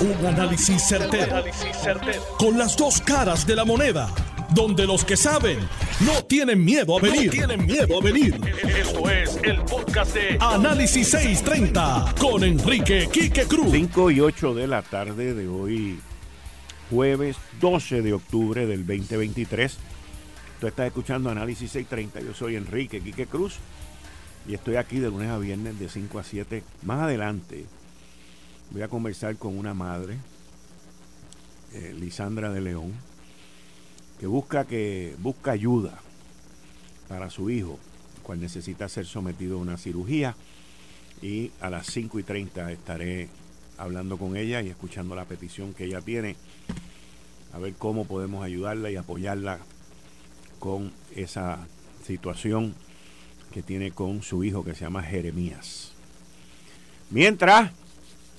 Un análisis certero, Con las dos caras de la moneda. Donde los que saben no tienen miedo a venir. tienen miedo a venir. Esto es el podcast de Análisis 630 con Enrique Quique Cruz. 5 y 8 de la tarde de hoy, jueves 12 de octubre del 2023. Tú estás escuchando Análisis 630. Yo soy Enrique Quique Cruz y estoy aquí de lunes a viernes de 5 a 7. Más adelante voy a conversar con una madre, eh, Lisandra de León, que busca, que busca ayuda para su hijo, cual necesita ser sometido a una cirugía. Y a las 5 y 30 estaré hablando con ella y escuchando la petición que ella tiene, a ver cómo podemos ayudarla y apoyarla con esa situación que tiene con su hijo que se llama Jeremías. Mientras,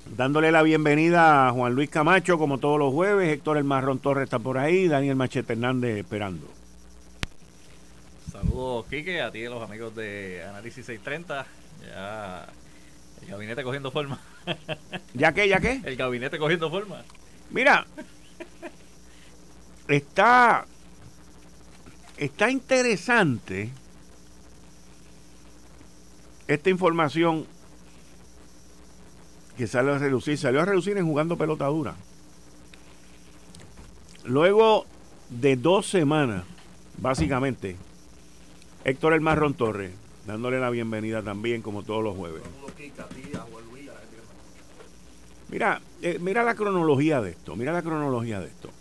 dándole la bienvenida a Juan Luis Camacho, como todos los jueves, Héctor El Marrón Torres está por ahí, Daniel Machete Hernández esperando. Saludos, Quique, a ti y a los amigos de Análisis 630. Ya el gabinete cogiendo forma. ¿Ya qué? ¿Ya qué? El gabinete cogiendo forma. Mira, está, está interesante esta información que sale a relucir, salió a relucir en jugando pelota dura. Luego de dos semanas, básicamente, Héctor El Marrón Torres, dándole la bienvenida también, como todos los jueves. Mira, eh, mira la cronología de esto, mira la cronología de esto.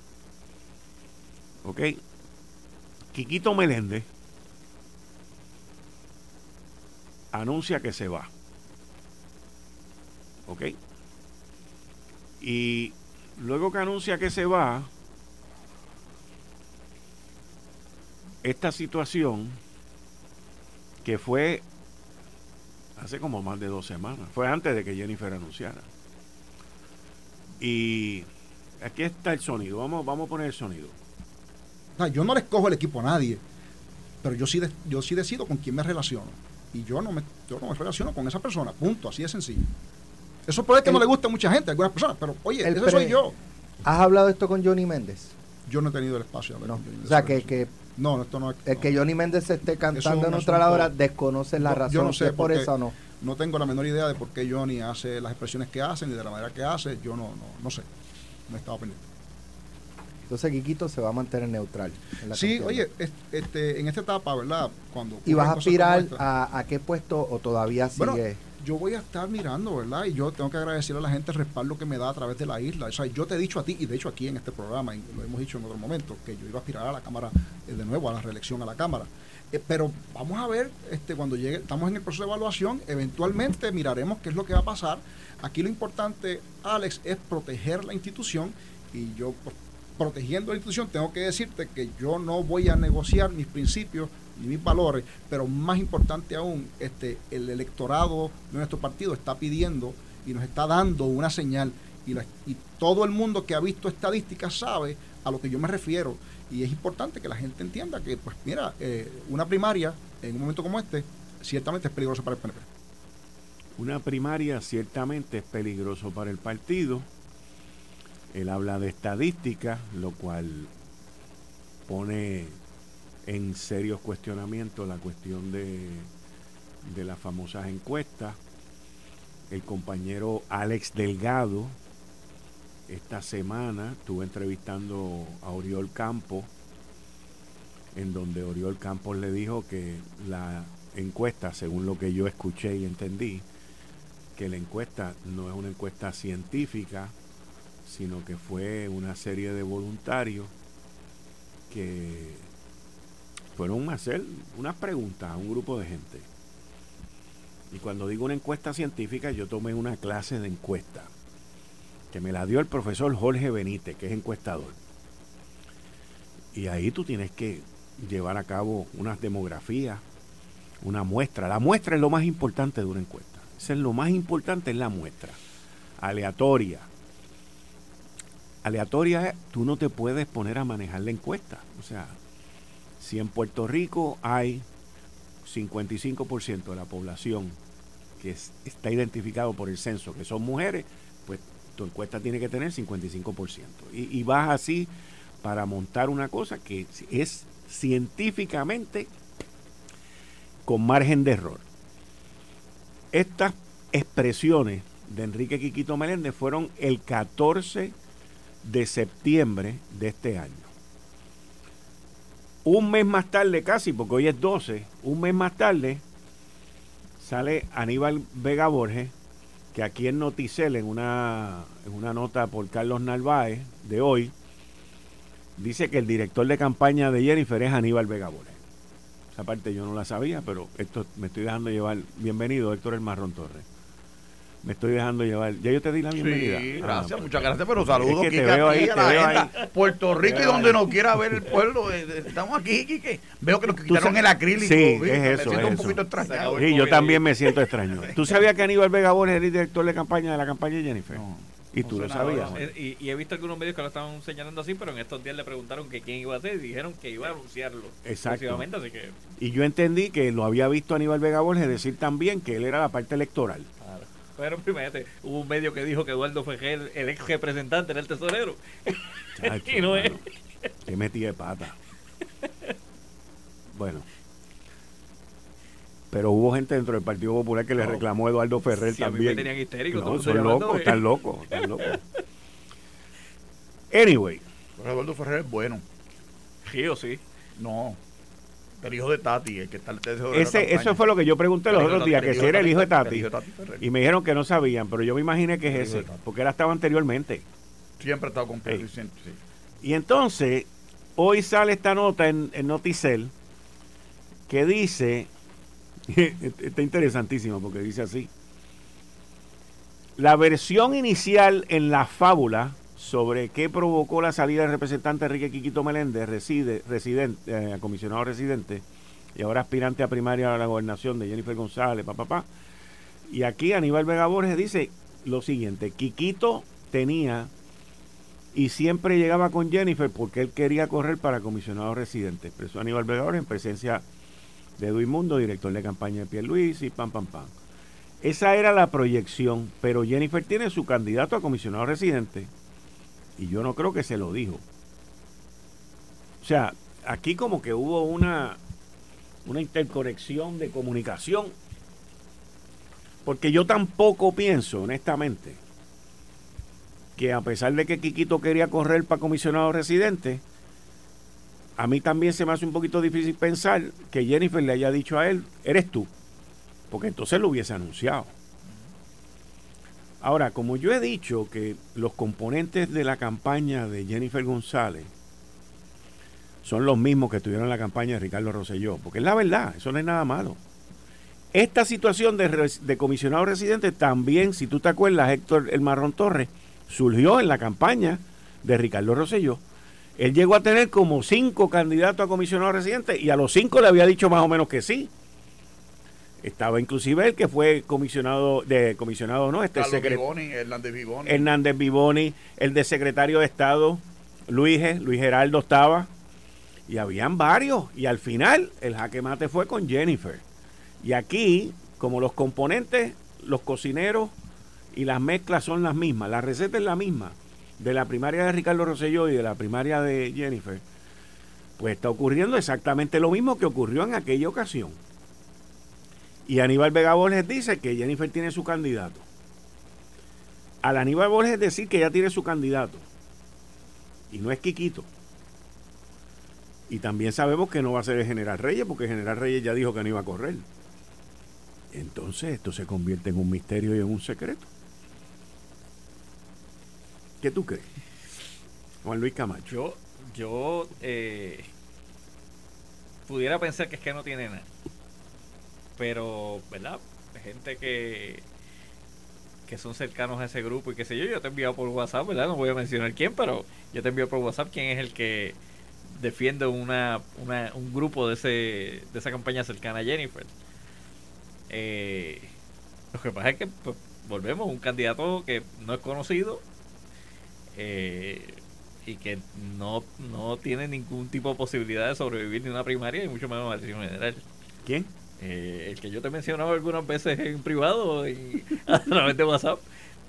¿Ok? Quiquito Meléndez anuncia que se va. ¿Ok? Y luego que anuncia que se va, esta situación que fue hace como más de dos semanas, fue antes de que Jennifer anunciara. Y aquí está el sonido, vamos, vamos a poner el sonido. yo no le escojo el equipo a nadie, pero yo sí, yo sí decido con quién me relaciono y yo no me, yo no me relaciono con esa persona, punto, así de sencillo. Eso puede que no le guste a mucha gente, a algunas personas, pero oye, eso soy yo. ¿Has hablado esto con Johnny Méndez? Yo no he tenido el espacio de no. O sea, que, que no, esto no, el que Johnny Méndez se esté cantando en otra hora desconoce la razón. Yo no sé por eso no. No tengo la menor idea de por qué Johnny hace las expresiones que hace ni de la manera que hace. Yo no, no, no sé. No estaba pendiente. Entonces Quiquito se va a mantener neutral. sí, oye, este, en esta etapa, ¿verdad? Cuando ¿Y vas a aspirar a, qué puesto o todavía sigue? Yo voy a estar mirando, ¿verdad? Y yo tengo que agradecer a la gente el respaldo que me da a través de la isla. O sea, yo te he dicho a ti, y de hecho aquí en este programa, y lo hemos dicho en otro momento, que yo iba a aspirar a la Cámara, eh, de nuevo, a la reelección a la Cámara. Eh, pero vamos a ver, este, cuando llegue, estamos en el proceso de evaluación, eventualmente miraremos qué es lo que va a pasar. Aquí lo importante, Alex, es proteger la institución y yo pues, protegiendo la institución, tengo que decirte que yo no voy a negociar mis principios ni mis valores, pero más importante aún, este, el electorado de nuestro partido está pidiendo y nos está dando una señal. Y, y todo el mundo que ha visto estadísticas sabe a lo que yo me refiero. Y es importante que la gente entienda que, pues mira, eh, una primaria en un momento como este ciertamente es peligroso para el PNP. Una primaria ciertamente es peligroso para el partido. Él habla de estadística, lo cual pone en serios cuestionamientos la cuestión de, de las famosas encuestas. El compañero Alex Delgado esta semana estuvo entrevistando a Oriol Campos, en donde Oriol Campos le dijo que la encuesta, según lo que yo escuché y entendí, que la encuesta no es una encuesta científica, sino que fue una serie de voluntarios que fueron a hacer unas preguntas a un grupo de gente. Y cuando digo una encuesta científica, yo tomé una clase de encuesta que me la dio el profesor Jorge Benítez, que es encuestador. Y ahí tú tienes que llevar a cabo unas demografías, una muestra. La muestra es lo más importante de una encuesta. Es lo más importante, es la muestra. Aleatoria, aleatoria, tú no te puedes poner a manejar la encuesta. O sea, si en Puerto Rico hay 55% de la población que está identificado por el censo, que son mujeres, pues tu encuesta tiene que tener 55%. Y, y vas así para montar una cosa que es científicamente con margen de error. Estas expresiones de Enrique Quiquito Meléndez fueron el 14 de septiembre de este año. Un mes más tarde casi, porque hoy es 12, un mes más tarde sale Aníbal Vega Borges, que aquí en Noticel, en una, en una nota por Carlos Narváez de hoy, dice que el director de campaña de Jennifer es Aníbal Vega Borges. Esa parte yo no la sabía, pero esto me estoy dejando llevar. Bienvenido, Héctor El Marrón Torres me estoy dejando llevar. Ya yo te di la bienvenida. Sí, ah, gracias, muchas gracias, pero saludos, es que te veo ahí, te veo ahí. Puerto Rico y donde no quiera ver el pueblo. Eh, eh, estamos aquí, Quique. Veo que nos quitaron el acrílico. Sí, es eso. Me siento un poquito extrañado. Sí, yo también me siento extraño. ¿Tú sabías que Aníbal Vega Borges es el director de campaña de la campaña de Jennifer? No. Y tú lo sabías. Y, y, he visto algunos medios que lo estaban señalando así, pero en estos días le preguntaron que quién iba a ser y dijeron que iba a anunciarlo. Exacto. Así que... Y yo entendí que lo había visto Aníbal Vega Borges decir también que él era la parte electoral. Pero primero hubo un medio que dijo que Eduardo Fejel, el ex representante, era el tesorero. y no es. Qué metí de pata. Bueno. Pero hubo gente dentro del Partido Popular que le reclamó a Eduardo Ferrer también. A tenían histéricos. No, son locos, están locos, están locos. Anyway. Pero Eduardo Ferrer es bueno. Sí o sí. No. El hijo de Tati, el que está el Ese, Eso fue lo que yo pregunté los otros días, que si era el hijo de Tati. Y me dijeron que no sabían, pero yo me imaginé que es ese, porque él estado anteriormente. Siempre ha estado con Pedro sí. Y entonces, hoy sale esta nota en, en Noticel que dice, está interesantísimo porque dice así, la versión inicial en la fábula sobre qué provocó la salida del representante Enrique Quiquito Meléndez, reside, residente, eh, comisionado residente y ahora aspirante a primaria a la gobernación de Jennifer González, papá, papá. Y aquí Aníbal Vega Borges dice lo siguiente, Quiquito tenía y siempre llegaba con Jennifer porque él quería correr para comisionado residente. Expresó Aníbal Vega Borges en presencia de Edwin Mundo, director de campaña de Pierre Luis y pam, pam, pam. Esa era la proyección, pero Jennifer tiene su candidato a comisionado residente y yo no creo que se lo dijo. O sea, aquí como que hubo una, una interconexión de comunicación. Porque yo tampoco pienso, honestamente, que a pesar de que Quiquito quería correr para comisionado residente, a mí también se me hace un poquito difícil pensar que Jennifer le haya dicho a él, eres tú, porque entonces lo hubiese anunciado. Ahora, como yo he dicho que los componentes de la campaña de Jennifer González son los mismos que tuvieron la campaña de Ricardo Rosselló, porque es la verdad, eso no es nada malo. Esta situación de, comisionado residente también, si tú te acuerdas, Héctor El Marrón Torres, surgió en la campaña de Ricardo Rosselló. Él llegó a tener como cinco candidatos a comisionado residente y a los cinco le había dicho más o menos que sí. Estaba inclusive el que fue comisionado, de comisionado no, este Vivoni, Hernández Vivoni. Hernández Vivoni, el de secretario de Estado, Luis, Luis Geraldo estaba. Y habían varios. Y al final el jaque mate fue con Jennifer. Y aquí, como los componentes, los cocineros y las mezclas son las mismas, la receta es la misma de la primaria de Ricardo Rosselló y de la primaria de Jennifer, pues está ocurriendo exactamente lo mismo que ocurrió en aquella ocasión. Y Aníbal Vega Borges dice que Jennifer tiene su candidato. Al Aníbal Borges decir que ya tiene su candidato. Y no es Quiquito. Y también sabemos que no va a ser el General Reyes, porque el General Reyes ya dijo que no iba a correr. Entonces esto se convierte en un misterio y en un secreto. ¿Qué tú crees? Juan Luis Camacho. Yo, yo eh, pudiera pensar que es que no tiene nada pero, ¿verdad? Gente que que son cercanos a ese grupo y qué sé yo, yo te he enviado por WhatsApp, ¿verdad? No voy a mencionar quién, pero yo te envío por WhatsApp quién es el que defiende una, una un grupo de ese de esa campaña cercana a Jennifer. Eh, lo que pasa es que pues, volvemos un candidato que no es conocido eh, y que no, no tiene ningún tipo de posibilidad de sobrevivir ni una primaria y mucho menos una elección general. ¿Quién? Eh, el que yo te he mencionado algunas veces en privado y a través de WhatsApp.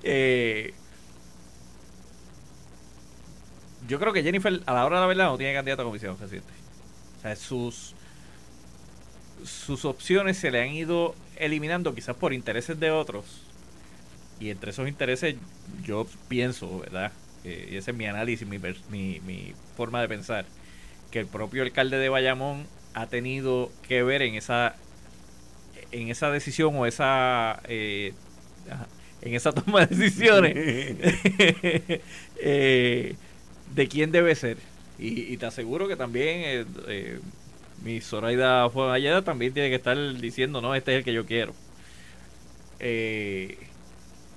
Eh, yo creo que Jennifer, a la hora de la verdad, no tiene candidato a comisión reciente. O sea, sus, sus opciones se le han ido eliminando quizás por intereses de otros. Y entre esos intereses yo pienso, ¿verdad? Eh, y ese es mi análisis, mi, mi, mi forma de pensar, que el propio alcalde de Bayamón ha tenido que ver en esa en esa decisión o esa eh, en esa toma de decisiones eh, de quién debe ser. Y, te aseguro que también eh, mi Zoraida Fuenalleda también tiene que estar diciendo no este es el que yo quiero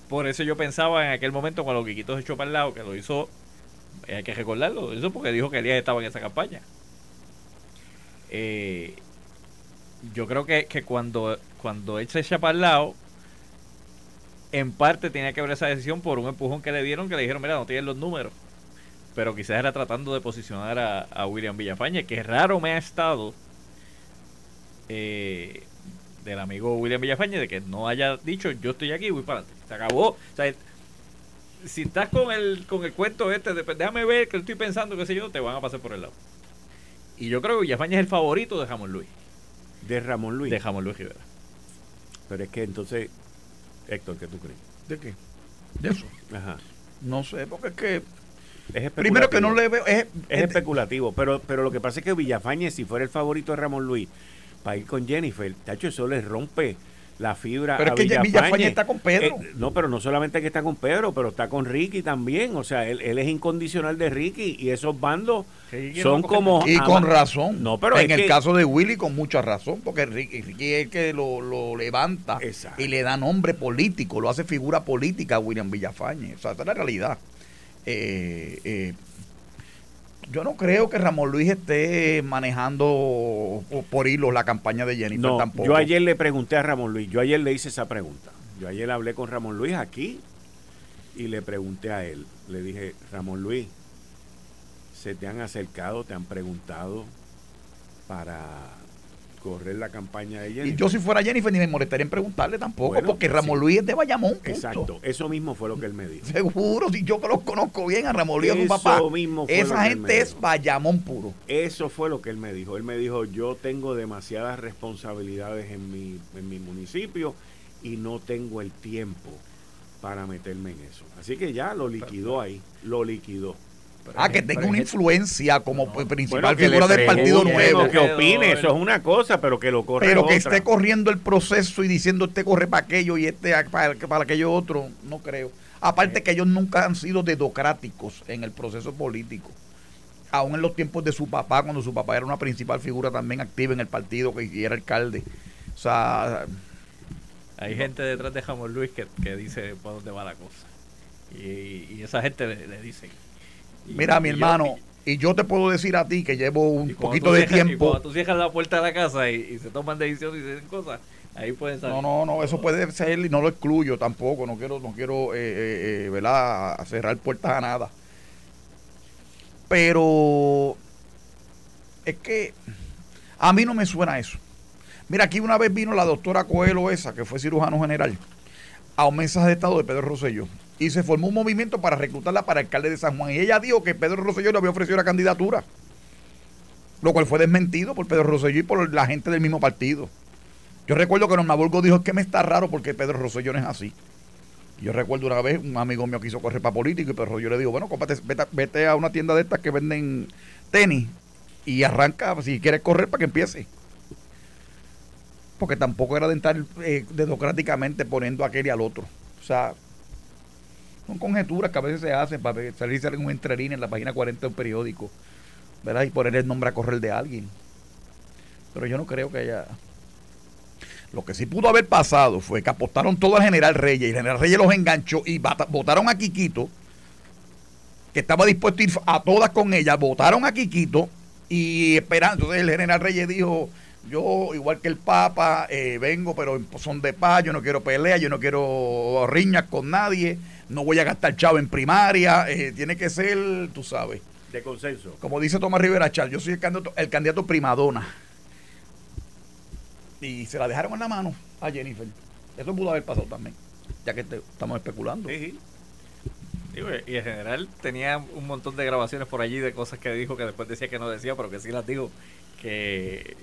por eso yo pensaba en aquel momento cuando Quiquito se echó para el lado que lo hizo hay que recordarlo lo hizo porque dijo que Elías estaba en esa campaña. Eh, yo creo que, cuando, cuando él se echa para el lado, en parte tenía que ver esa decisión por un empujón que le dieron, que le dijeron, mira, no tienes los números. Pero quizás era tratando de posicionar a, William Villafañe, que raro me ha estado eh, del amigo William Villafañe de que no haya dicho, yo estoy aquí, voy para adelante. Se acabó. O sea, si estás con el, con el cuento este, de, déjame ver que estoy pensando, qué sé yo, te van a pasar por el lado. Y yo creo que Villafañe es el favorito de Ramón Luis. De Ramón Luis. De Ramón Luis Rivera. Pero es que entonces, Héctor, ¿qué tú crees? ¿De qué? De eso. Ajá. No sé, porque es que es primero que no le veo es, es, especulativo, pero pero lo que pasa es que Villafañe si fuera el favorito de Ramón Luis para ir con Jennifer, tacho, eso le rompe la fibra. Pero es que Villafañe está con Pedro. Eh, no, pero no solamente que está con Pedro, pero está con Ricky también. O sea, él, es incondicional de Ricky y esos bandos son como. Y con razón. No, pero en el caso de Willy, con mucha razón, porque Ricky, es el que lo, levanta y le da nombre político, lo hace figura política a William Villafañe. O sea, esa es la realidad. Eh, eh, yo no creo que Ramón Luis esté manejando por hilos la campaña de Jennifer no, tampoco. Yo ayer le pregunté a Ramón Luis, yo ayer le hice esa pregunta. Yo ayer hablé con Ramón Luis aquí y le pregunté a él. Le dije, Ramón Luis, ¿se te han acercado, te han preguntado para correr la campaña de Jennifer. Y yo si fuera Jennifer ni me molestaría en preguntarle tampoco, porque Ramón Luis es de Bayamón. Exacto, eso mismo fue lo que él me dijo. Seguro, si yo que lo conozco bien a Ramón Luis, a su papá. Mismo Esa gente es Bayamón puro. Eso fue lo que él me dijo. Él me dijo, yo tengo demasiadas responsabilidades en mi, en mi municipio y no tengo el tiempo para meterme en eso. Así que ya lo liquidó ahí, lo liquidó ah, que tenga una influencia como principal figura del Partido Nuevo. Que opine, eso es una cosa, pero que lo corre Pero que esté corriendo el proceso y diciendo este corre para aquello y este para, para aquello otro, no creo. Aparte que ellos nunca han sido dedocráticos en el proceso político. Aún en los tiempos de su papá, cuando su papá era una principal figura también activa en el partido, que era alcalde. O sea... Hay gente detrás de Jamón Luis que, dice por dónde va la cosa. Y, esa gente le, le dice Mira, mi hermano, y yo te puedo decir a ti que llevo un poquito de tiempo. cuando tú cierras la puerta de la casa y, se toman decisiones y se dicen cosas, ahí pueden salir. No, no, no, eso puede ser y no lo excluyo tampoco. No quiero, no quiero, eh, eh, eh ¿verdad? cerrar puertas a nada. Pero es que a mí no me suena eso. Mira, aquí una vez vino la doctora Coelho esa, que fue cirujano general, a un mensaje de estado de Pedro Rosselló y se formó un movimiento para reclutarla para alcalde de San Juan. Y ella dijo que Pedro Rosselló le había ofrecido la candidatura, lo cual fue desmentido por Pedro Rosselló y por la gente del mismo partido. Yo recuerdo que Norma Burgo dijo que me está raro porque Pedro Rosselló no es así. Yo recuerdo una vez un amigo mío quiso correr para político y Pedro Rosselló le dijo, bueno, vete, vete, a una tienda de estas que venden tenis y arranca si quieres correr para que empiece. Porque tampoco era de estar eh, democráticamente poniendo a aquel y al otro. O sea, son conjeturas que a veces se hacen para salirse un entrerín en la página 40 de un periódico, ¿verdad? Y poner el nombre a correr de alguien. Pero yo no creo que haya. Lo que sí pudo haber pasado fue que apostaron todo al general Reyes y el general Reyes los enganchó y votaron a Quiquito, que estaba dispuesto a ir a todas con ella, votaron a Quiquito y esperando. Entonces el general Reyes dijo: yo, igual que el Papa, eh, vengo, pero son de paz, yo no quiero pelea, yo no quiero riñas con nadie no voy a gastar chavo en primaria, eh, tiene que ser, tú sabes. De consenso. Como dice Tomás Rivera Char, yo soy el candidato, el candidato primadona. Y se la dejaron en la mano a Jennifer. Eso pudo haber pasado también, ya que estamos especulando. Y en general tenía un montón de grabaciones por allí de cosas que dijo que después decía que no decía, pero que sí las dijo que,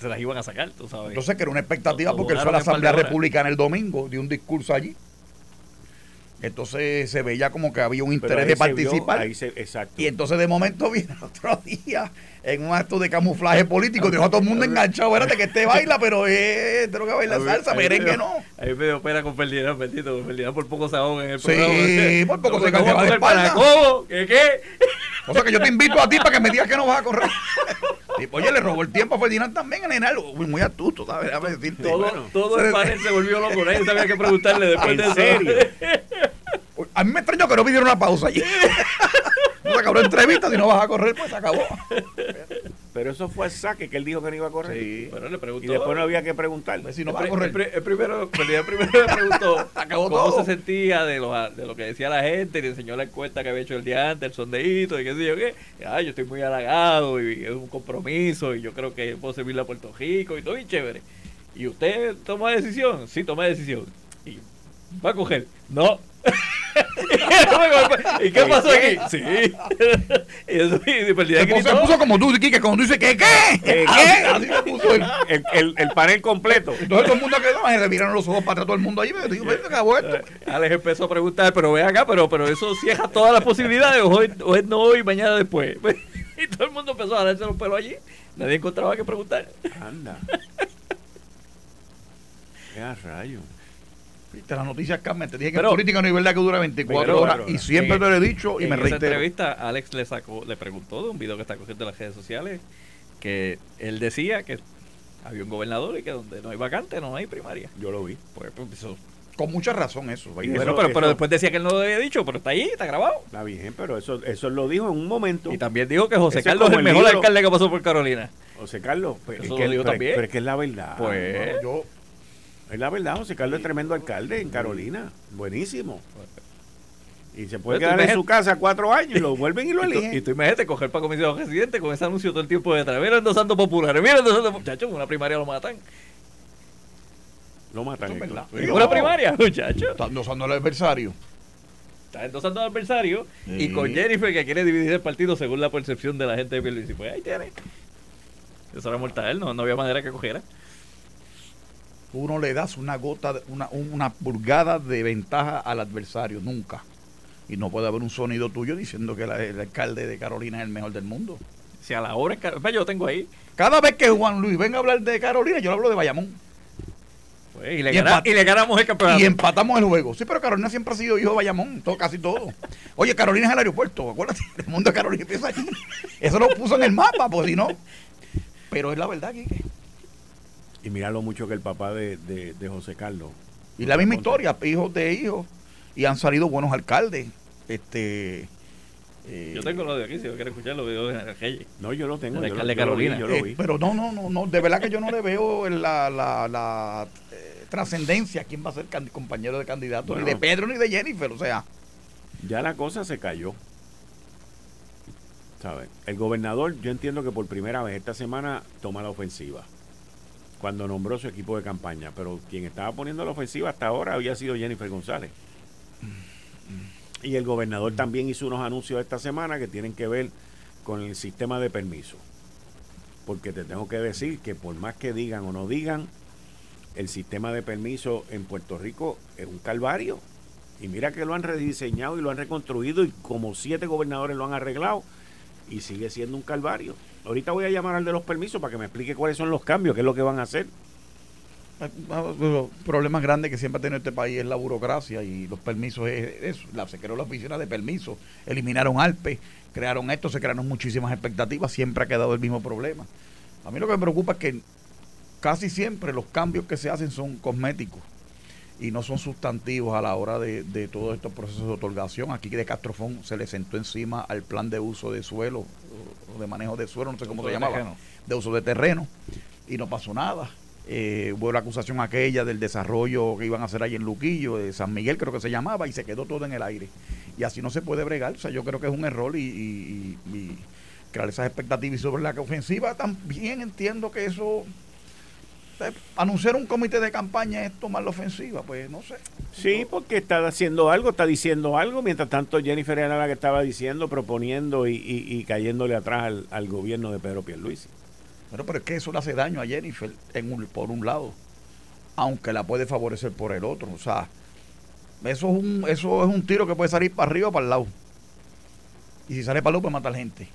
se las iban a sacar, tú sabes. Entonces que era una expectativa porque él fue a la Asamblea Republicana el domingo, dio un discurso allí. Entonces se veía como que había un interés de participar. Y entonces de momento viene otro día en un acto de camuflaje político, dejó a todo el mundo enganchado. Espérate que este baila, pero es tengo que bailar salsa, merengue no. Ahí me dio pena con Ferdinand, bendito, con Ferdinand por poco se ahoga en el programa. Sí, por poco se cayó de espalda. ¿Cómo? ¿Qué qué? O sea que yo te invito a ti para que me digas que no vas a correr. oye, le robó el tiempo a Ferdinand también, en algo muy, muy astuto, ¿sabes? Déjame decirte. Todo, todo el panel se volvió loco, nadie sabía qué preguntarle después de serio? A mí me extrañó que no pidieron una pausa allí. no se acabó la entrevista, si no vas a correr, pues se acabó. Pero eso fue el saque que él dijo que no iba a correr. Sí. Bueno, le preguntó. Y después no había que preguntarle. Pues si no va a correr. El, primero, el primero le preguntó acabó cómo se sentía de lo, de lo que decía la gente. Y le enseñó la encuesta que había hecho el día antes, el sondeíto y qué sé yo qué. ay yo estoy muy halagado y es un compromiso y yo creo que puedo servirle a Puerto Rico y todo bien chévere. ¿Y usted toma decisión? Sí, toma decisión. ¿Y va a coger? No. ¿Y qué pasó aquí? Sí. y eso, y pues, se, puso, como tú, que cuando tú dices, ¿qué? ¿Qué? ¿Qué? Así se puso el, el, el, panel completo. Entonces todo el mundo quedó, le miraron los ojos para atrás todo el mundo ahí. Me dijo, ¿qué acabó esto? Eh, Alex empezó a preguntar, pero ve acá, pero, pero eso cierra todas las posibilidades. Hoy, hoy no hoy, mañana después. y todo el mundo empezó a darse los pelos allí. Nadie encontraba que preguntar. Anda. Qué rayo. Las noticias cambian. Te dije que en política no hay verdad que dura 24 horas. y siempre te lo he dicho y me reitero. En esa entrevista, Alex le sacó, le preguntó de un video que está cogiendo en las redes sociales que él decía que había un gobernador y que donde no hay vacante no hay primaria. Yo lo vi. Pues, pues con mucha razón eso. pero, después decía que él no lo había dicho, pero está ahí, está grabado. Está bien, pero eso, eso lo dijo en un momento. Y también dijo que José Carlos es el mejor alcalde que pasó por Carolina. José Carlos, pero, eso lo dijo también. pero es que es la verdad. Pues yo es la verdad, José Carlos es tremendo alcalde en Carolina. Buenísimo. Y se puede quedar en su casa cuatro años y lo vuelven y lo eligen. Y tú imagínate coger para comisión residente con ese anuncio todo el tiempo detrás. Mira endosando populares, mira endosando muchachos, una primaria lo matan. Lo matan. Es una primaria, muchachos. Está endosando al adversario. Está endosando al adversario y con Jennifer que quiere dividir el partido según la percepción de la gente de Pierluisi. Pues ahí tiene. Eso era mortal, no, no había manera que cogiera uno le das una gota, una, una pulgada de ventaja al adversario, nunca. Y no puede haber un sonido tuyo diciendo que el alcalde de Carolina es el mejor del mundo. Si a la hora es yo lo tengo ahí. Cada vez que Juan Luis venga a hablar de Carolina, yo hablo de Bayamón. Pues, y, le ganamos el campeonato. Y empatamos el juego. Sí, pero Carolina siempre ha sido hijo de Bayamón, todo, casi todo. Oye, Carolina es el aeropuerto, acuérdate, el mundo de Carolina empieza aquí. Eso lo puso en el mapa, pues si no. Pero es la verdad, Quique. Y mira lo mucho que el papá de, José Carlos. Y la misma historia, hijos de hijos. Y han salido buenos alcaldes. Este. Eh, yo tengo lo de aquí, si quiero escuchar los videos de Reyes. No, yo lo tengo. El alcalde Carolina. Yo lo vi, pero no, no, no, no, de verdad que yo no le veo la, la, la eh, trascendencia quién va a ser compañero de candidato, ni de Pedro ni de Jennifer, o sea. Ya la cosa se cayó. ¿Sabes? El gobernador, yo entiendo que por primera vez esta semana toma la ofensiva cuando nombró su equipo de campaña, pero quien estaba poniendo la ofensiva hasta ahora había sido Jennifer González. Y el gobernador también hizo unos anuncios esta semana que tienen que ver con el sistema de permiso. Porque te tengo que decir que por más que digan o no digan, el sistema de permiso en Puerto Rico es un calvario. Y mira que lo han rediseñado y lo han reconstruido y como siete gobernadores lo han arreglado y sigue siendo un calvario. Ahorita voy a llamar al de los permisos para que me explique cuáles son los cambios, qué es lo que van a hacer. Los problemas grandes que siempre ha tenido este país es la burocracia y los permisos es eso. La, se creó la oficina de permisos, eliminaron ALPE, crearon esto, se crearon muchísimas expectativas, siempre ha quedado el mismo problema. A mí lo que me preocupa es que casi siempre los cambios que se hacen son cosméticos y no son sustantivos a la hora de, de todos estos procesos de otorgación. Aquí de Castrofón se le sentó encima al plan de uso de suelo de manejo de suelo, no sé cómo se llamaba, de uso de terreno, y no pasó nada. Eh, hubo la acusación aquella del desarrollo que iban a hacer ahí en Luquillo, de San Miguel creo que se llamaba, y se quedó todo en el aire. Y así no se puede bregar. O sea, yo creo que es un error y, crear esas expectativas. Y sobre la ofensiva también entiendo que eso... Eh, anunciar un comité de campaña es tomar la ofensiva, pues no sé. Sí, porque está haciendo algo, está diciendo algo, mientras tanto Jennifer era la que estaba diciendo, proponiendo y, cayéndole atrás al, gobierno de Pedro Pierluisi. Bueno, pero es que eso le hace daño a Jennifer en por un lado, aunque la puede favorecer por el otro. O sea, eso es un, eso es un tiro que puede salir para arriba o para el lado. Y si sale para el lado, puede matar gente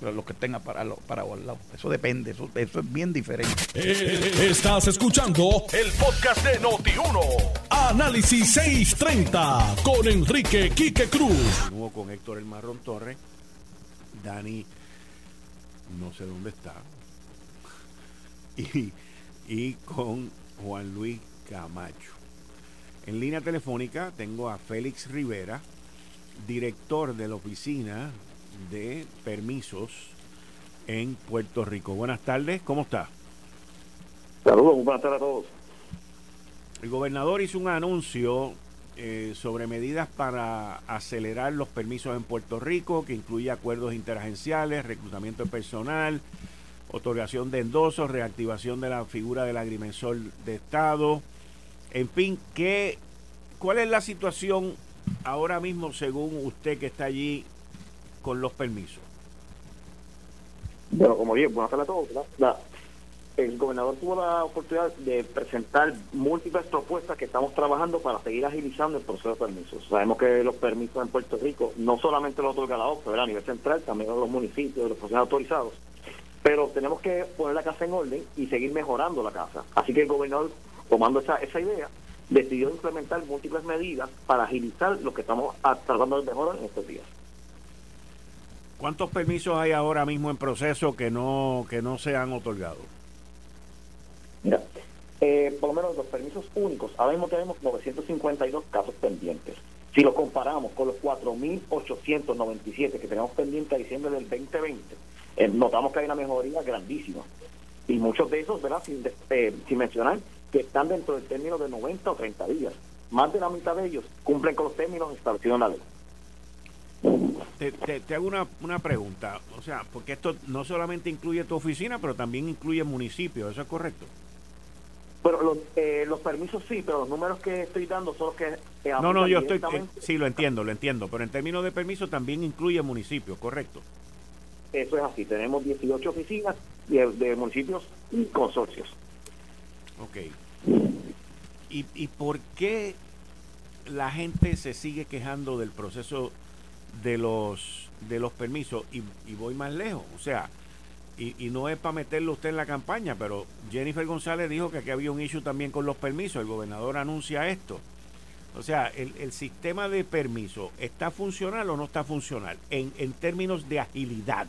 los que tengan para, para al lado. Eso depende, eso, eso es bien diferente. Eh, estás escuchando el podcast de Noti1. Análisis 630 con Enrique Quique Cruz. Continúo con Héctor El Marrón Torres. Dani, no sé dónde está. Y, y con Juan Luis Camacho. En línea telefónica tengo a Félix Rivera, director de la oficina de permisos en Puerto Rico. Buenas tardes, ¿cómo está? Saludos, buenas tardes a todos. El gobernador hizo un anuncio eh, sobre medidas para acelerar los permisos en Puerto Rico, que incluye acuerdos interagenciales, reclutamiento de personal, otorgación de endosos, reactivación de la figura del agrimensor de Estado. En fin, ¿qué, ¿cuál es la situación ahora mismo según usted que está allí con los permisos? Bueno, como bien, buenas tardes a todos. el gobernador tuvo la oportunidad de presentar múltiples propuestas que estamos trabajando para seguir agilizando el proceso de permisos. Sabemos que los permisos en Puerto Rico no solamente los otorga la OPE, a nivel central, también los municipios, los procesos autorizados. Pero tenemos que poner la casa en orden y seguir mejorando la casa. Así que el gobernador, tomando esa, esa idea, decidió implementar múltiples medidas para agilizar lo que estamos tratando de mejorar en estos días. ¿Cuántos permisos hay ahora mismo en proceso que no, que no se han otorgado? Mira, eh, por lo menos los permisos únicos, ahora mismo tenemos 952 casos pendientes. Si lo comparamos con los 4.897 que tenemos pendientes a diciembre del 2020, eh, notamos que hay una mejoría grandísima. Y muchos de esos, ¿verdad? Sin, eh, sin mencionar que están dentro del término de 90 o 30 días. Más de la mitad de ellos cumplen con los términos establecidos en la ley. Te, hago una, una, pregunta, o sea, porque esto no solamente incluye tu oficina, pero también incluye municipio, ¿eso es correcto? Pero los, eh, los permisos sí, pero los números que estoy dando son los que... Eh, no, no, yo estoy... Eh, sí, lo entiendo, lo entiendo, pero en términos de permisos también incluye municipios, ¿correcto? Eso es así, tenemos 18 oficinas de, de municipios y consorcios. Ok. ¿Y, ¿Y por qué la gente se sigue quejando del proceso de los de los permisos y, voy más lejos, o sea, y, no es para meterlo usted en la campaña, pero Jennifer González dijo que aquí había un issue también con los permisos, el gobernador anuncia esto. O sea, el, sistema de permiso está funcional o no está funcional en, en términos de agilidad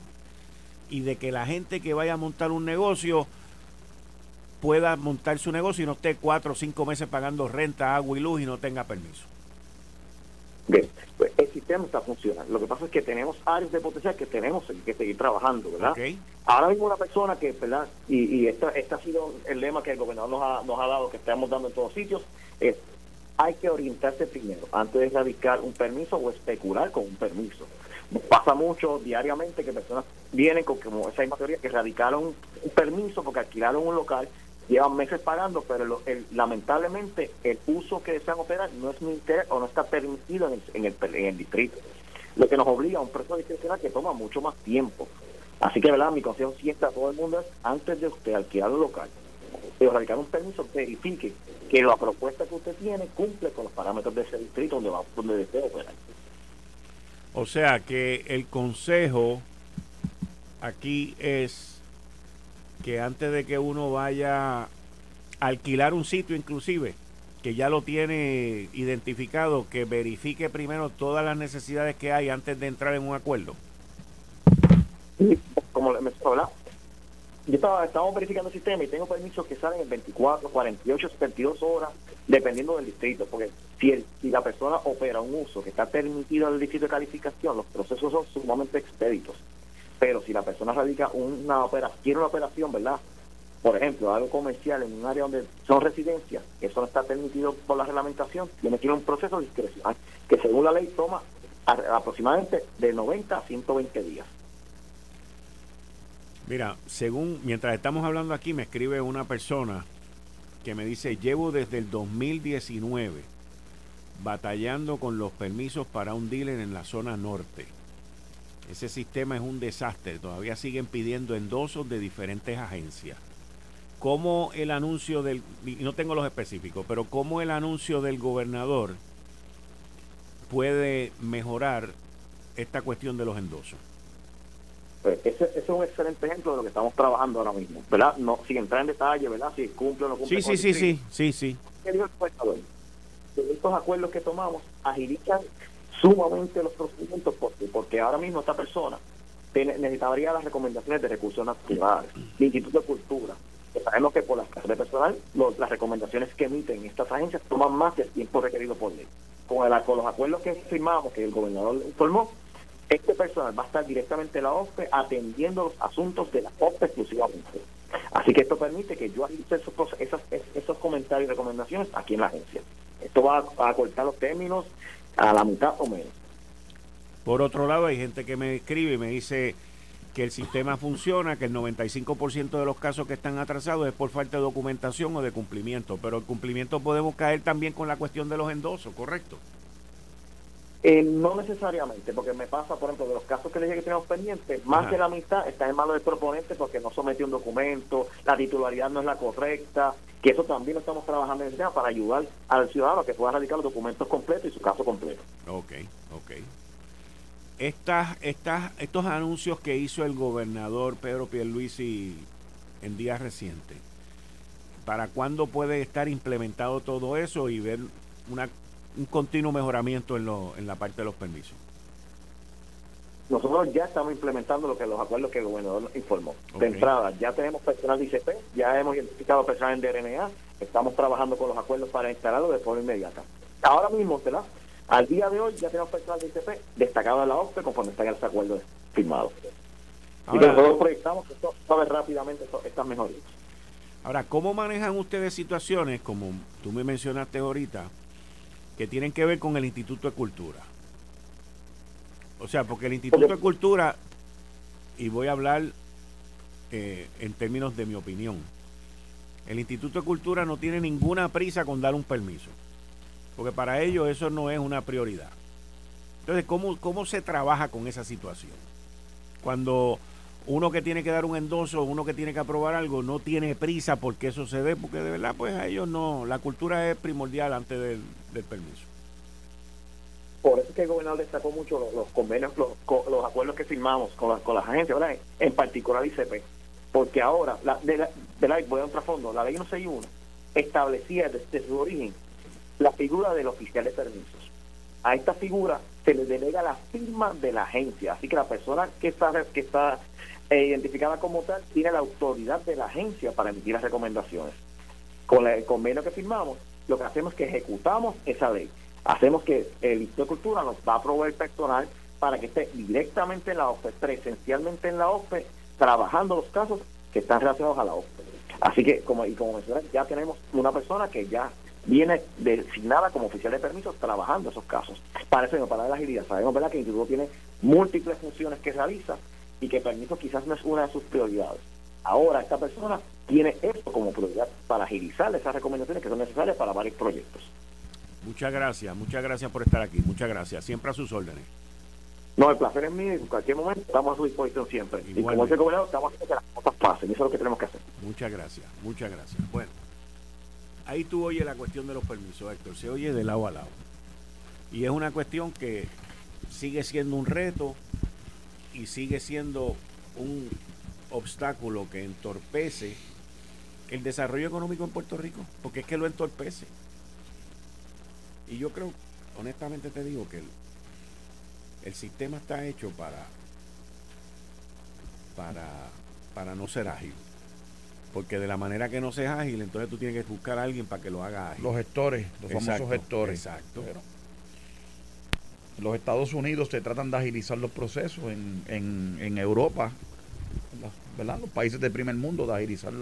y de que la gente que vaya a montar un negocio pueda montar su negocio y no esté cuatro o cinco meses pagando renta, agua y luz y no tenga permiso. Bien, pues sistema está funcionando. Lo que pasa es que tenemos áreas de potencial que tenemos que seguir trabajando, ¿verdad? Ahora mismo una persona que, ¿verdad? Y, y este, ha sido el lema que el gobernador nos ha, nos ha dado, que estamos dando en todos sitios, es hay que orientarse primero antes de radicar un permiso o especular con un permiso. Pasa mucho diariamente que personas vienen con como esa misma teoría que radicaron un permiso porque alquilaron un local llevan meses pagando, pero lamentablemente el uso que desean operar no es mi interés o no está permitido en el, en el, distrito. Lo que nos obliga a un proceso discrecional que toma mucho más tiempo. Así que, ¿verdad? Mi consejo siempre a todo el mundo es, antes de usted alquilar un local, de radicar un permiso, verifique que la propuesta que usted tiene cumple con los parámetros de ese distrito donde va donde desea operar. O sea que el consejo aquí es que antes de que uno vaya a alquilar un sitio inclusive, que ya lo tiene identificado, que verifique primero todas las necesidades que hay antes de entrar en un acuerdo. Como me hablaba, yo estaba, estamos verificando el sistema y tengo permisos que salen en 24, 48, 72 horas, dependiendo del distrito, porque si, el, si la persona opera un uso que está permitido el distrito de calificación, los procesos son sumamente expeditos. Pero si la persona radica una operación, quiere una operación, ¿verdad? Por ejemplo, algo comercial en un área donde son residencias, eso no está permitido por la reglamentación, tiene que ir un proceso discrecional que según la ley toma aproximadamente de 90 a 120 días. Mira, según, mientras estamos hablando aquí, me escribe una persona que me dice, llevo desde el 2019 batallando con los permisos para un dealer en la zona norte. Ese sistema es un desastre. Todavía siguen pidiendo endosos de diferentes agencias. ¿Cómo el anuncio del, no tengo los específicos, pero cómo el anuncio del gobernador puede mejorar esta cuestión de los endosos? Pues ese, es un excelente ejemplo de lo que estamos trabajando ahora mismo, ¿verdad? No, sin entrar en detalle, ¿verdad? Si cumple o no cumple. Sí, sí, sí, sí, sí, sí. ¿Qué dijo el estos acuerdos que tomamos agilizan sumamente los procedimientos porque, porque ahora mismo esta persona necesitaría las recomendaciones de recursos naturales, el Instituto de Cultura. sabemos que por las casas de personal, las recomendaciones que emiten estas agencias toman más del tiempo requerido por ley. Con, el, con los acuerdos que firmamos, que el gobernador informó, este personal va a estar directamente en la OSPE atendiendo los asuntos de la OSPE exclusivamente. Así que esto permite que yo esos, esos comentarios y recomendaciones aquí en la agencia. Esto va a, cortar los términos a la mitad o menos. Por otro lado, hay gente que me escribe y me dice que el sistema funciona, que el 95% de los casos que están atrasados es por falta de documentación o de cumplimiento, pero el cumplimiento podemos caer también con la cuestión de los endosos, ¿correcto? Eh, no necesariamente, porque me pasa, por ejemplo, de los casos que le dije que tenemos pendientes, más de la mitad está en manos del proponente porque no sometió un documento, la titularidad no es la correcta, que eso también lo estamos trabajando en el tema para ayudar al ciudadano a que pueda radicar los documentos completos y su caso completo. Ok, ok. Estas, estas, estos anuncios que hizo el gobernador Pedro Pierluisi en días recientes, ¿para cuándo puede estar implementado todo eso y ver una un continuo mejoramiento en, lo, en la parte de los permisos? Nosotros ya estamos implementando lo que los acuerdos que el gobernador informó. De entrada, ya tenemos personal de ICP, ya hemos identificado personal en DRNA, estamos trabajando con los acuerdos para instalarlo de forma inmediata. Ahora mismo, ¿verdad? Al día de hoy ya tenemos personal de ICP destacado en la OPE conforme están los acuerdos firmados. y nosotros proyectamos que esto va a ver rápidamente estas mejorías. Ahora, ¿cómo manejan ustedes situaciones, como tú me mencionaste ahorita, que tienen que ver con el Instituto de Cultura. O sea, porque el Instituto de Cultura, y voy a hablar eh, en términos de mi opinión, el Instituto de Cultura no tiene ninguna prisa con dar un permiso, porque para ellos eso no es una prioridad. Entonces, ¿cómo, cómo se trabaja con esa situación? Cuando uno que tiene que dar un endoso, uno que tiene que aprobar algo, no tiene prisa porque eso se dé, porque de verdad, pues a ellos no, la cultura es primordial antes del, permiso. Por eso es que el gobernador destacó mucho los, convenios, los, los, acuerdos que firmamos con, las, con las agencias, ¿verdad? en particular ICP, porque ahora, la, de, la, de voy a un trasfondo, la ley 161 establecía desde su origen la figura del oficial de permisos. A esta figura se le delega la firma de la agencia, así que la persona que está, que está e identificada como tal, tiene la autoridad de la agencia para emitir las recomendaciones. Con el convenio que firmamos, lo que hacemos es que ejecutamos esa ley. Hacemos que el Instituto de Cultura nos va a proveer personal para que esté directamente en la OPE, presencialmente en la OPE, trabajando los casos que están relacionados a la OPE. Así que, como, y como mencioné, ya tenemos una persona que ya viene designada como oficial de permisos trabajando esos casos. Para eso, para la agilidad, sabemos que el Instituto tiene múltiples funciones que realiza y que permiso quizás no es una de sus prioridades. Ahora esta persona tiene esto como prioridad para agilizar esas recomendaciones que son necesarias para varios proyectos. Muchas gracias, muchas gracias por estar aquí, muchas gracias, siempre a sus órdenes. No, el placer es mío y en cualquier momento estamos a su disposición siempre. Y como dice el gobernador, estamos haciendo que las cosas pasen, eso es lo que tenemos que hacer. Muchas gracias, muchas gracias. Bueno, ahí tú oyes la cuestión de los permisos, Héctor, se oye de lado a lado. Y es una cuestión que sigue siendo un reto, y sigue siendo un obstáculo que entorpece el desarrollo económico en Puerto Rico, porque es que lo entorpece. Y yo creo, honestamente te digo, que el, sistema está hecho para, para, para no ser ágil. Porque de la manera que no seas ágil, entonces tú tienes que buscar a alguien para que lo haga ágil. Los gestores, los famosos gestores. Exacto los Estados Unidos se tratan de agilizar los procesos en, en, Europa, ¿verdad? los países del primer mundo, de agilizar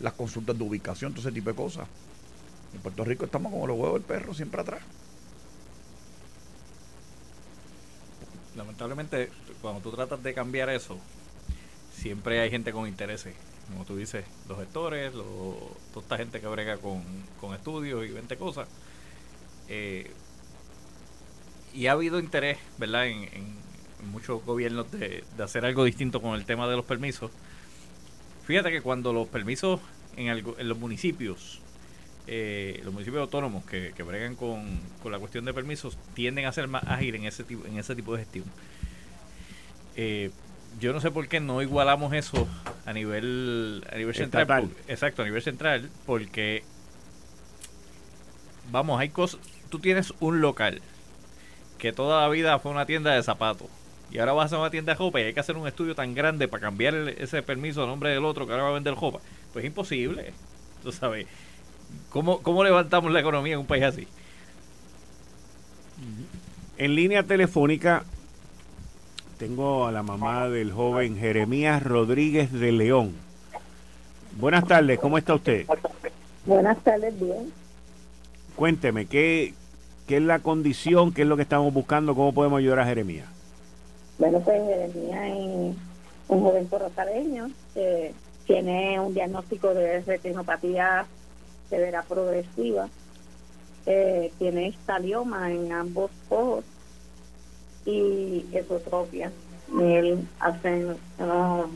las consultas de ubicación, todo ese tipo de cosas. En Puerto Rico estamos como los huevos del perro, siempre atrás. Lamentablemente, cuando tú tratas de cambiar eso, siempre hay gente con intereses. Como tú dices, los gestores, toda esta gente que brega con, con estudios y 20 cosas. Eh, y ha habido interés, ¿verdad?, en, muchos gobiernos de, hacer algo distinto con el tema de los permisos. Fíjate que cuando los permisos en, en los municipios, eh, los municipios autónomos que, que bregan con, la cuestión de permisos, tienden a ser más ágiles en ese tipo, en ese tipo de gestión. Eh, yo no sé por qué no igualamos eso a nivel a nivel central. exacto, a nivel central, porque vamos, hay cosas. Tú tienes un local que toda la vida fue una tienda de zapatos. Y ahora vas a una tienda de ropa y hay que hacer un estudio tan grande para cambiar ese permiso a nombre del otro que ahora va a vender ropa. Pues es imposible. Tú sabes. ¿Cómo, ¿Cómo levantamos la economía en un país así? En línea telefónica tengo a la mamá del joven Jeremías Rodríguez de León. Buenas tardes, ¿cómo está usted? Buenas tardes, bien. Cuénteme, ¿qué, ¿qué es la condición? ¿Qué es lo que estamos buscando? ¿Cómo podemos ayudar a Jeremías? Bueno, pues Jeremías es un joven porrotareño que tiene un diagnóstico de retinopatía severa progresiva, eh, tiene estalioma en ambos ojos y esotropia. Él hace unos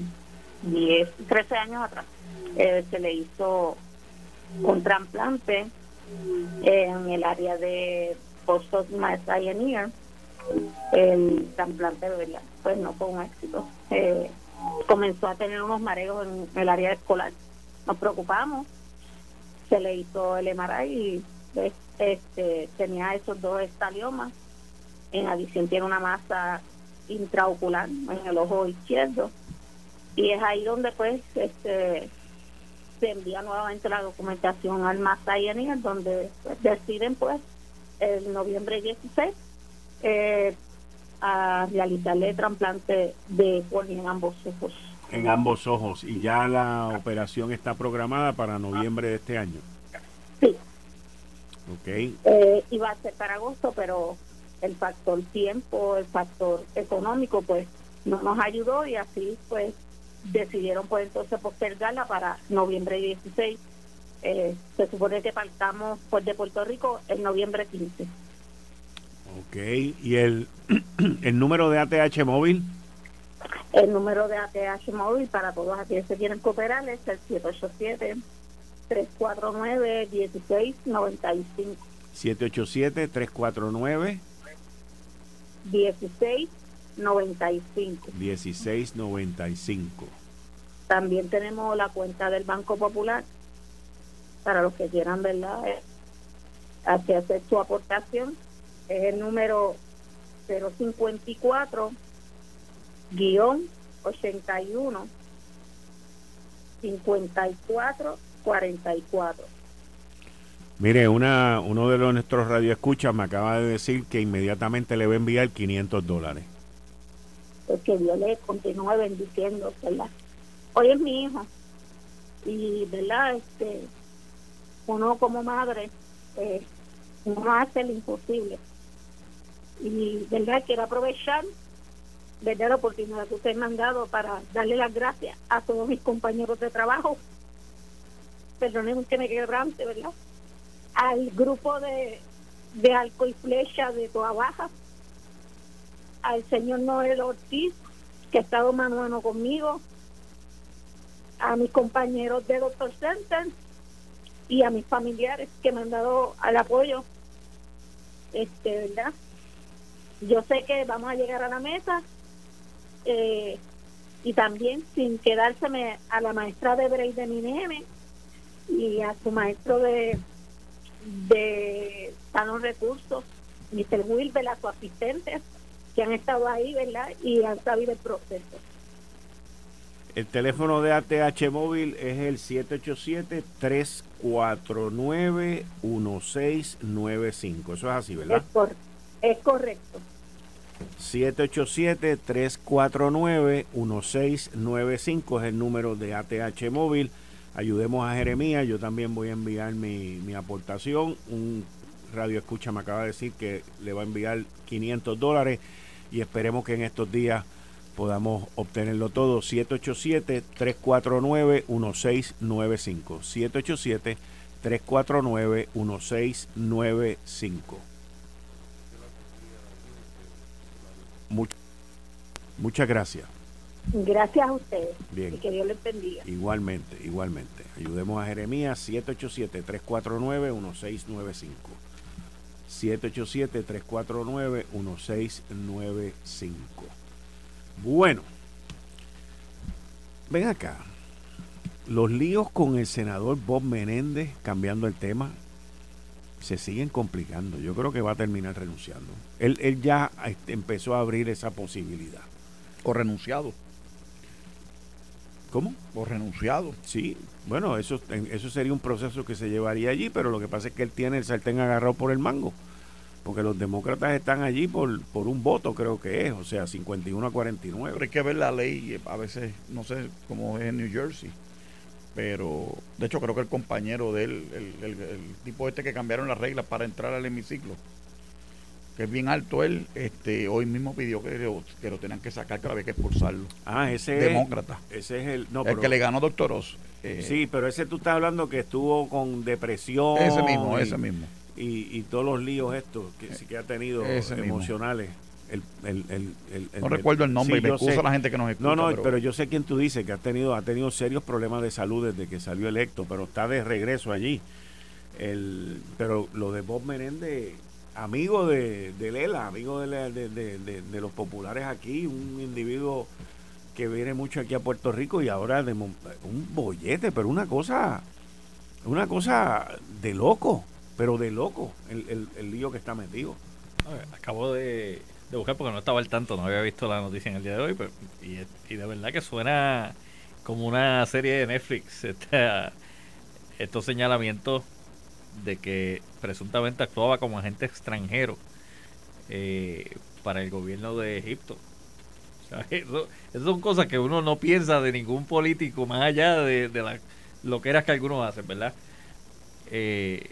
10, 13 años atrás eh, se le hizo un trasplante en el área de Postos Pioneer. El trasplante pues no fue un éxito. Eh, comenzó a tener unos mareos en el área escolar. Nos preocupamos, se le hizo el MRI y este, tenía esos dos estaliomas en adición tiene una masa intraocular en el ojo izquierdo y es ahí donde pues este se envía nuevamente la documentación al en donde pues, deciden pues el noviembre 16 eh, a realizarle trasplante de córnea en ambos ojos. En ambos ojos. Y ya la operación está programada para noviembre de este año. Sí. Ok. Eh, iba a ser para agosto, pero el factor tiempo, el factor económico, pues no nos ayudó y así pues decidieron pues entonces postergarla para noviembre 16. Eh, se supone que partamos pues de Puerto Rico en noviembre 15. Ok, ¿y el, el número de ATH móvil? El número de ATH móvil para todos aquellos que quieren cooperar es el 787 349 1695. 787 349 1695. 1695. También tenemos la cuenta del Banco Popular para los que quieran, ¿verdad? Eh, hacer su aportación. Es el número 054 guion 81 54 44 Mire, una, uno de los nuestros radioescuchas me acaba de decir que inmediatamente le va a enviar 500 dólares. Pues que Dios le continúe bendiciendo, ¿verdad? Hoy es mi hijo y, ¿verdad? Este, uno como madre, eh, uno hace lo imposible. Y, ¿verdad? Quiero aprovechar, ¿verdad? La oportunidad que usted me han dado para darle las gracias a todos mis compañeros de trabajo. Perdónenme que me quebrante, ¿verdad? al grupo de, de Arco y Flecha de Toa Baja, al señor Noel Ortiz, que ha estado mano a mano conmigo, a mis compañeros de Doctor Center y a mis familiares que me han dado al apoyo. Este, ¿verdad? Yo sé que vamos a llegar a la mesa eh, y también sin quedárseme a la maestra de Bray de mi nene y a su maestro de de Sanos Recursos, Mr. Wilber, su asistentes, que han estado ahí, ¿verdad? Y han sabido el proceso. El teléfono de ATH móvil es el 787-349-1695. Eso es así, ¿verdad? Es, correcto. 787-349-1695 es el número de ATH móvil ayudemos a Jeremías. Yo también voy a enviar mi, mi aportación. Un radio escucha me acaba de decir que le va a enviar 500 dólares y esperemos que en estos días podamos obtenerlo todo. 787-349-1695. 787-349-1695. muchas gracias. Gracias a ustedes. Bien. Y que Dios les bendiga. Igualmente, igualmente. Ayudemos a Jeremías 787-349-1695. 787-349-1695. Bueno, ven acá. Los líos con el senador Bob Menéndez, cambiando el tema, se siguen complicando. Yo creo que va a terminar renunciando. Él, él ya este, empezó a abrir esa posibilidad. O renunciado. ¿Cómo? O renunciado. Sí, bueno, eso, eso sería un proceso que se llevaría allí, pero lo que pasa es que él tiene el sartén agarrado por el mango. Porque los demócratas están allí por, por un voto, creo que es, o sea, 51 a 49. Pero hay que ver la ley, a veces, no sé cómo es en New Jersey pero de hecho creo que el compañero de él, el, tipo este que cambiaron las reglas para entrar al hemiciclo, que es bien alto él, este hoy mismo pidió que lo, que lo tenían que sacar, que había que expulsarlo. Ah, ese Demócrata. ese es el... No, el que le ganó Doctor Oz. Eh, sí, pero ese tú estás hablando que estuvo con depresión. Ese mismo, ese mismo. Y, todos los líos estos que, sí que ha tenido emocionales. El, el, no recuerdo el nombre y me excuso a la gente que nos escucha. No, no, pero, yo sé quién tú dices, que ha tenido, ha tenido serios problemas de salud desde que salió electo, pero está de regreso allí. El, pero lo de Bob Menéndez, amigo de, de Lela, amigo de, de, los populares aquí, un individuo que viene mucho aquí a Puerto Rico y ahora de un bollete, pero una cosa, una cosa de loco, pero de loco el, el lío que está metido. Acabo de de buscar porque no estaba al tanto, no había visto la noticia en el día de hoy, pero, y, y de verdad que suena como una serie de Netflix, estos señalamientos de que presuntamente actuaba como agente extranjero eh, para el gobierno de Egipto. eso, son cosas que uno no piensa de ningún político más allá de, de lo que era que algunos hacen, ¿verdad? Eh,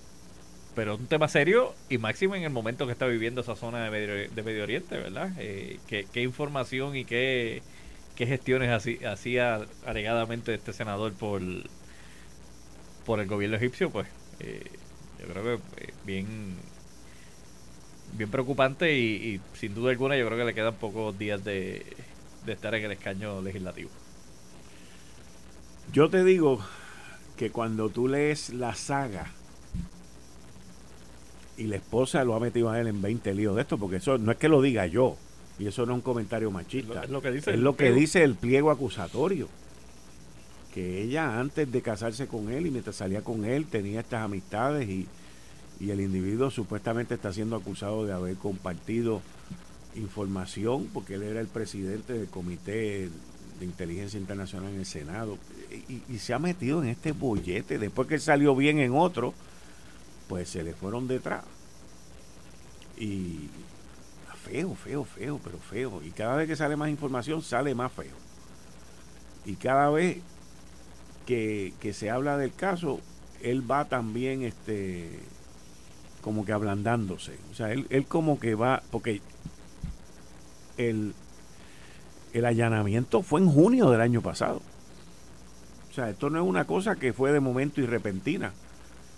pero es un tema serio y máximo en el momento que está viviendo esa zona de Medio, Oriente, ¿verdad? Eh, ¿qué, información y qué, gestiones hacía alegadamente este senador por, por el gobierno egipcio? Pues eh, yo creo que eh, bien, bien preocupante y, sin duda alguna yo creo que le quedan pocos días de, de estar en el escaño legislativo. Yo te digo que cuando tú lees la saga, y la esposa lo ha metido a él en 20 líos de esto, porque eso no es que lo diga yo, y eso no es un comentario machista. Es lo que dice, es lo que dice el pliego acusatorio. Que ella antes de casarse con él y mientras salía con él tenía estas amistades y, y el individuo supuestamente está siendo acusado de haber compartido información porque él era el presidente del Comité de Inteligencia Internacional en el Senado y, y se ha metido en este bollete después que él salió bien en otro pues se le fueron detrás. Y feo, feo, feo, pero feo. Y cada vez que sale más información, sale más feo. Y cada vez que, se habla del caso, él va también este como que ablandándose. O sea, él, él como que va, porque el, el allanamiento fue en junio del año pasado. O sea, esto no es una cosa que fue de momento y repentina.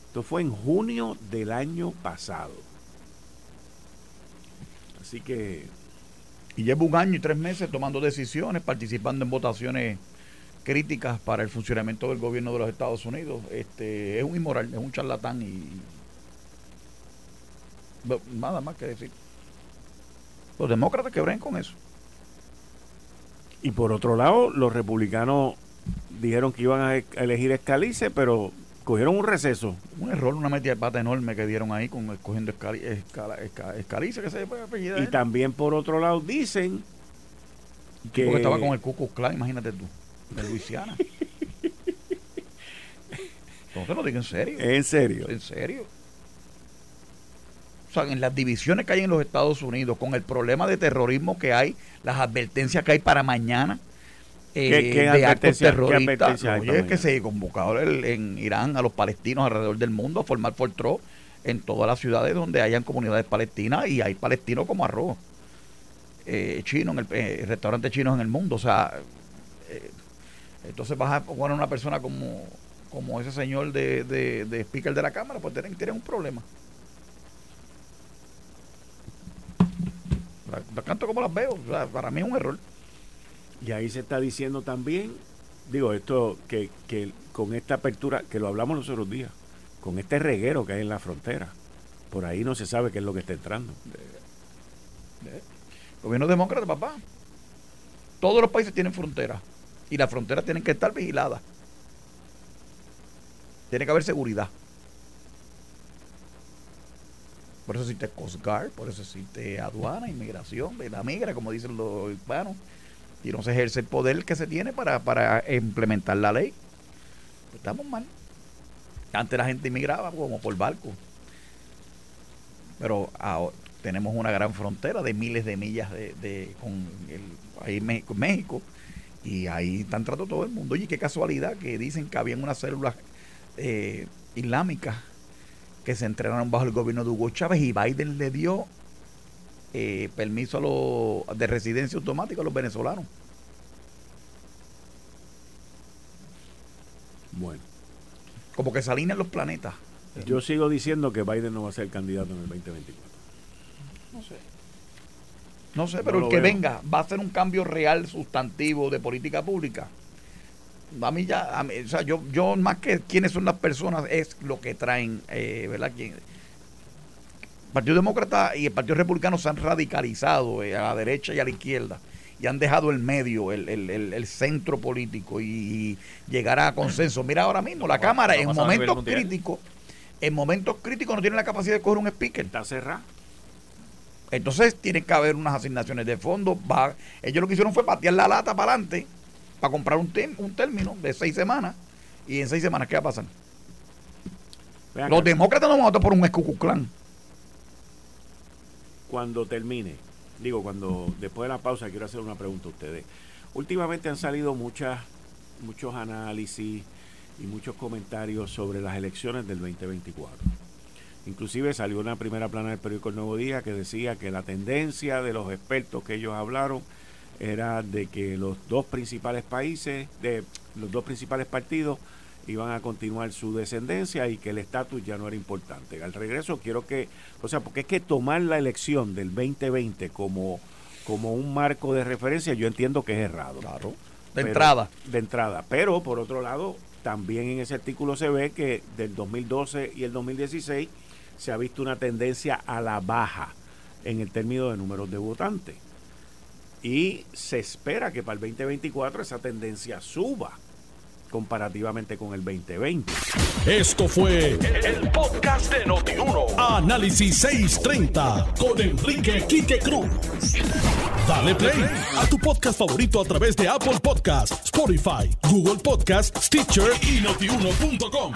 Esto fue en junio del año pasado. Así que... Y lleva un año y tres meses tomando decisiones, participando en votaciones críticas para el funcionamiento del gobierno de los Estados Unidos. Este, es un inmoral, es un charlatán y nada más que decir. Los demócratas quebren con eso. Y por otro lado, los republicanos dijeron que iban a elegir Escalice, pero cogieron un receso. Un error, una metida de pata enorme que dieron ahí con escogiendo escali, escaliza, que se apellida. Y también por otro lado dicen que... Porque estaba con el Cucu Clan, imagínate tú, de Luisiana. no te lo digo en serio. ¿En serio? En serio. O sea, en las divisiones que hay en los Estados Unidos, con el problema de terrorismo que hay, las advertencias que hay para mañana, eh, ¿Qué, de actos terroristas. Oye, es que se convocado en Irán a los palestinos alrededor del mundo a formar Fortro en todas las ciudades donde hayan comunidades palestinas y hay palestinos como arroz eh, chino, en el eh, restaurante chinos en el mundo. O sea, eh, entonces vas a poner a una persona como, como ese señor de, de, speaker de la Cámara, pues tienen, tienen un problema. Las canto como las veo. para mí es un error. Y ahí se está diciendo también, digo, esto que, que con esta apertura, que lo hablamos los otros días, con este reguero que hay en la frontera, por ahí no se sabe qué es lo que está entrando. Gobierno demócrata, papá. Todos los países tienen fronteras y las fronteras tienen que estar vigiladas. Tiene que haber seguridad. Por eso existe Coast Guard, por eso existe aduana, inmigración, la migra, como dicen los hispanos. Y no se ejerce el poder que se tiene para, para implementar la ley. Estamos mal. Antes la gente inmigraba como por barco. Pero ahora tenemos una gran frontera de miles de millas de, con el ahí México y ahí están tratando todo el mundo. Oye, qué casualidad que dicen que habían unas células eh, islámicas que se entrenaron bajo el gobierno de Hugo Chávez y Biden le dio eh, permiso a los de residencia automática a los venezolanos. Bueno. Como que se alinean los planetas. Yo sigo diciendo que Biden no va a ser candidato en el 2024. No sé. No sé, pero el que venga va a ser un cambio real, sustantivo de política pública. A mí ya, o sea, yo, yo más que quiénes son las personas es lo que traen, eh, ¿verdad? el Partido Demócrata y el Partido Republicano se han radicalizado eh, a la derecha y a la izquierda y han dejado el medio, el, el, centro político y, llegar a consenso. Mira ahora mismo, la Cámara en momentos críticos, en momentos críticos no tiene la capacidad de coger un speaker. Está cerrada. Entonces tiene que haber unas asignaciones de fondos. Va, ellos lo que hicieron fue patear la lata para adelante para comprar un, un término de seis semanas. Y en seis semanas, ¿qué va a pasar? Los demócratas no van a votar por un escucuclán. Cuando termine, digo, cuando después de la pausa, quiero hacer una pregunta a ustedes. Últimamente han salido muchas, muchos análisis y muchos comentarios sobre las elecciones del 2024 Inclusive salió una primera plana del periódico El Nuevo Día que decía que la tendencia de los expertos que ellos hablaron era de que los dos principales países, de los dos principales partidos iban a continuar su descendencia y que el estatus ya no era importante. Al regreso quiero que, o sea, porque es que tomar la elección del 2020 como, como un marco de referencia yo entiendo que es errado. Claro. De entrada. De entrada. Pero por otro lado, también en ese artículo se ve que del 2012 y el 2016 se ha visto una tendencia a la baja en el término de números de votantes. Y se espera que para el 2024 esa tendencia suba comparativamente con el 2020. Esto fue el, podcast de Notiuno. Análisis 630 con Enrique Quique Cruz. Dale play a tu podcast favorito a través de Apple Podcasts, Spotify, Google Podcasts, Stitcher y notiuno.com.